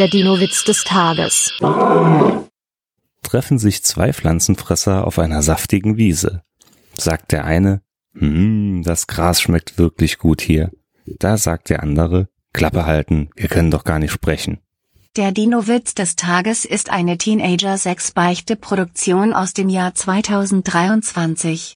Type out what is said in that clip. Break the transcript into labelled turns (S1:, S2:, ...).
S1: Der Dino-Witz des Tages.
S2: Treffen sich zwei Pflanzenfresser auf einer saftigen Wiese. Sagt der eine, hm, das Gras schmeckt wirklich gut hier. Da sagt der andere, Klappe halten, wir können doch gar nicht sprechen.
S3: Der Dino-Witz des Tages ist eine Teenager-6-Beichte-Produktion aus dem Jahr 2023.